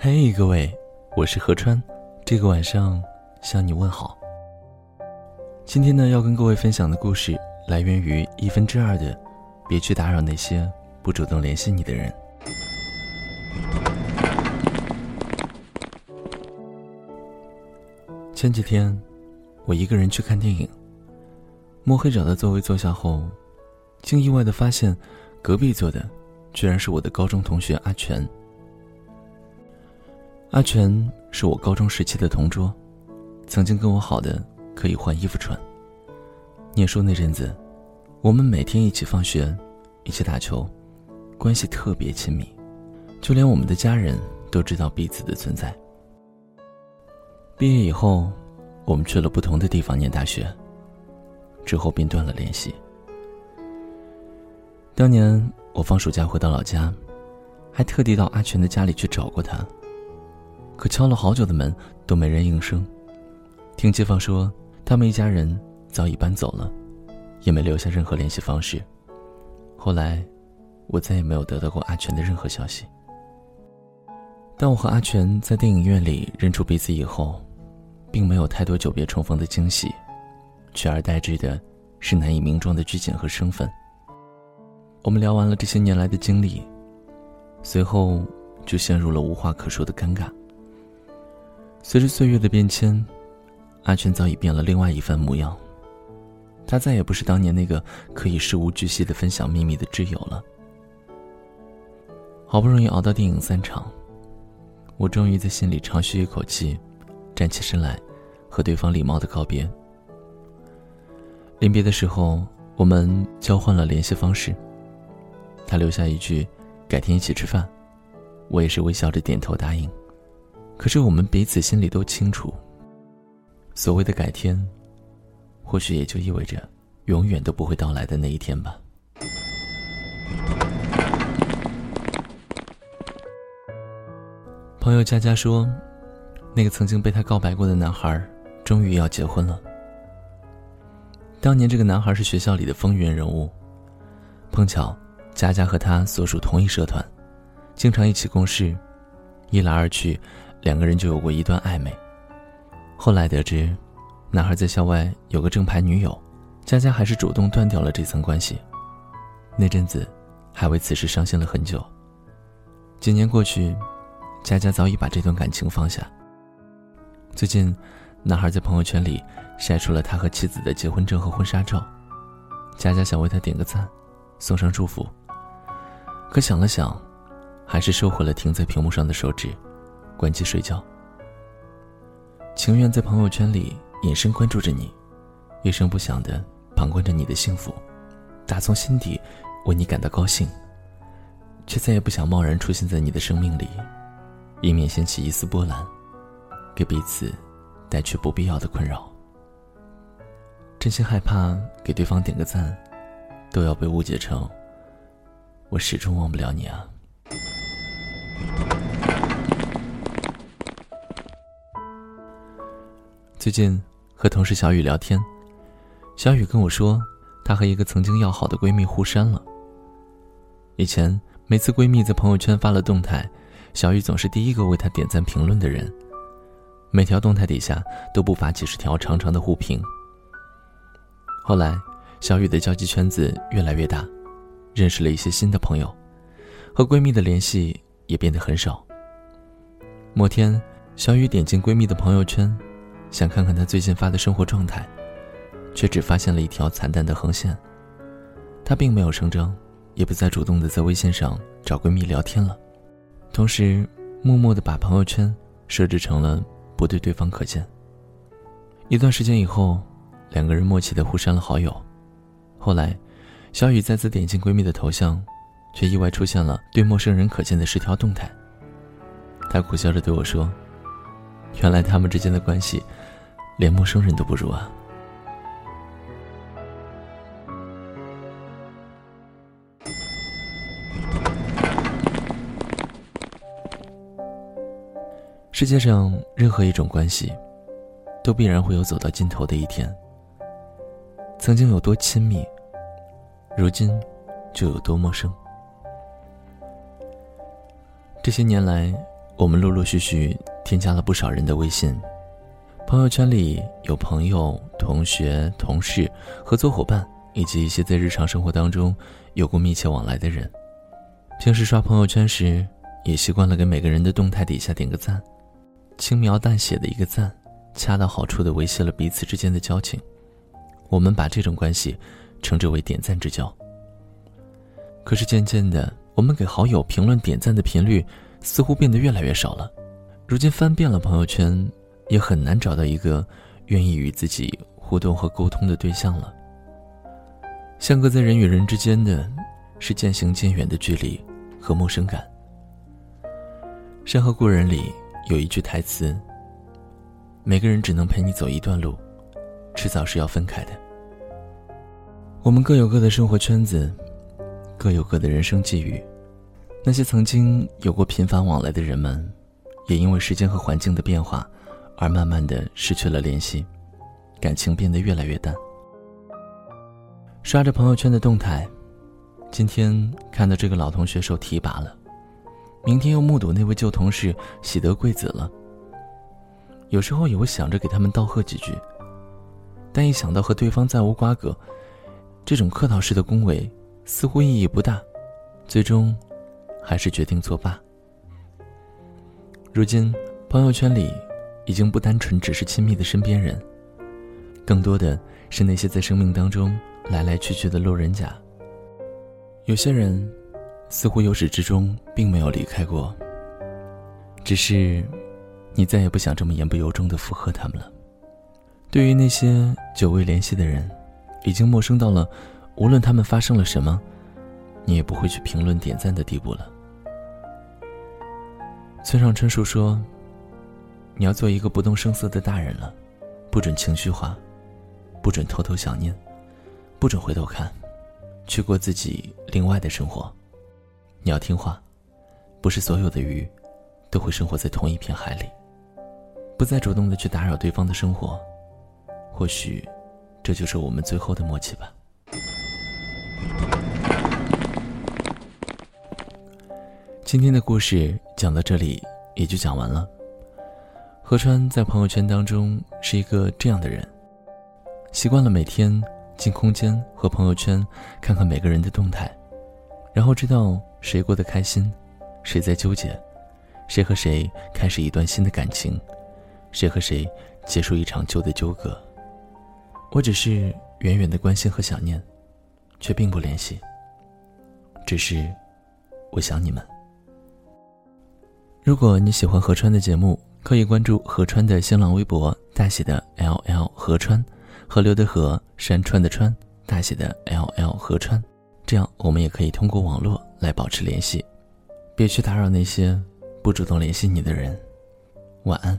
嘿，各位，我是何川，这个晚上向你问好。今天呢，要跟各位分享的故事来源于一分之二的，别去打扰那些不主动联系你的人。前几天，我一个人去看电影，摸黑找到座位坐下后，竟意外的发现，隔壁坐的居然是我的高中同学阿全。阿全是我高中时期的同桌，曾经跟我好的可以换衣服穿。念书那阵子，我们每天一起放学，一起打球，关系特别亲密，就连我们的家人都知道彼此的存在。毕业以后，我们去了不同的地方念大学，之后便断了联系。当年我放暑假回到老家，还特地到阿全的家里去找过他。敲了好久的门都没人应声，听街坊说他们一家人早已搬走了，也没留下任何联系方式。后来，我再也没有得到过阿全的任何消息。当我和阿全在电影院里认出彼此以后，并没有太多久别重逢的惊喜，取而代之的是难以名状的拘谨和生分。我们聊完了这些年来的经历，随后就陷入了无话可说的尴尬。随着岁月的变迁，阿全早已变了另外一番模样。他再也不是当年那个可以事无巨细的分享秘密的挚友了。好不容易熬到电影散场，我终于在心里长吁一口气，站起身来，和对方礼貌的告别。临别的时候，我们交换了联系方式。他留下一句：“改天一起吃饭。”我也是微笑着点头答应。可是我们彼此心里都清楚，所谓的改天，或许也就意味着永远都不会到来的那一天吧。朋友佳佳说，那个曾经被他告白过的男孩，终于要结婚了。当年这个男孩是学校里的风云人物，碰巧佳佳和他所属同一社团，经常一起共事，一来二去。两个人就有过一段暧昧。后来得知，男孩在校外有个正牌女友，佳佳还是主动断掉了这层关系。那阵子，还为此事伤心了很久。几年过去，佳佳早已把这段感情放下。最近，男孩在朋友圈里晒出了他和妻子的结婚证和婚纱照，佳佳想为他点个赞，送上祝福。可想了想，还是收回了停在屏幕上的手指。关机睡觉，情愿在朋友圈里隐身关注着你，一声不响的旁观着你的幸福，打从心底为你感到高兴，却再也不想贸然出现在你的生命里，以免掀起一丝波澜，给彼此带去不必要的困扰。真心害怕给对方点个赞，都要被误解成我始终忘不了你啊。最近和同事小雨聊天，小雨跟我说，她和一个曾经要好的闺蜜互删了。以前每次闺蜜在朋友圈发了动态，小雨总是第一个为她点赞评论的人，每条动态底下都不乏几十条长长的互评。后来，小雨的交际圈子越来越大，认识了一些新的朋友，和闺蜜的联系也变得很少。某天，小雨点进闺蜜的朋友圈。想看看她最近发的生活状态，却只发现了一条惨淡的横线。她并没有声张，也不再主动的在微信上找闺蜜聊天了，同时默默的把朋友圈设置成了不对对方可见。一段时间以后，两个人默契的互删了好友。后来，小雨再次点进闺蜜的头像，却意外出现了对陌生人可见的十条动态。她苦笑着对我说。原来他们之间的关系，连陌生人都不如啊！世界上任何一种关系，都必然会有走到尽头的一天。曾经有多亲密，如今就有多陌生。这些年来。我们陆陆续续添加了不少人的微信。朋友圈里有朋友、同学、同事、合作伙伴，以及一些在日常生活当中有过密切往来的人。平时刷朋友圈时，也习惯了给每个人的动态底下点个赞，轻描淡写的一个赞，恰到好处的维系了彼此之间的交情。我们把这种关系称之为点赞之交。可是渐渐的，我们给好友评论点赞的频率似乎变得越来越少了。如今翻遍了朋友圈。也很难找到一个愿意与自己互动和沟通的对象了。相隔在人与人之间的，是渐行渐远的距离和陌生感。《山河故人》里有一句台词：“每个人只能陪你走一段路，迟早是要分开的。”我们各有各的生活圈子，各有各的人生际遇。那些曾经有过频繁往来的人们，也因为时间和环境的变化。而慢慢的失去了联系，感情变得越来越淡。刷着朋友圈的动态，今天看到这个老同学受提拔了，明天又目睹那位旧同事喜得贵子了。有时候也会想着给他们道贺几句，但一想到和对方再无瓜葛，这种客套式的恭维似乎意义不大，最终还是决定作罢。如今朋友圈里。已经不单纯只是亲密的身边人，更多的是那些在生命当中来来去去的路人甲。有些人，似乎由始至终并没有离开过，只是，你再也不想这么言不由衷的附和他们了。对于那些久未联系的人，已经陌生到了，无论他们发生了什么，你也不会去评论点赞的地步了。村上春树说。你要做一个不动声色的大人了，不准情绪化，不准偷偷想念，不准回头看，去过自己另外的生活。你要听话，不是所有的鱼都会生活在同一片海里。不再主动的去打扰对方的生活，或许这就是我们最后的默契吧。今天的故事讲到这里也就讲完了。何川在朋友圈当中是一个这样的人，习惯了每天进空间和朋友圈看看每个人的动态，然后知道谁过得开心，谁在纠结，谁和谁开始一段新的感情，谁和谁结束一场旧的纠葛。我只是远远的关心和想念，却并不联系。只是，我想你们。如果你喜欢何川的节目。可以关注何川的新浪微博，大写的 L L 何川，河流的河，山川的川，大写的 L L 何川，这样我们也可以通过网络来保持联系。别去打扰那些不主动联系你的人。晚安。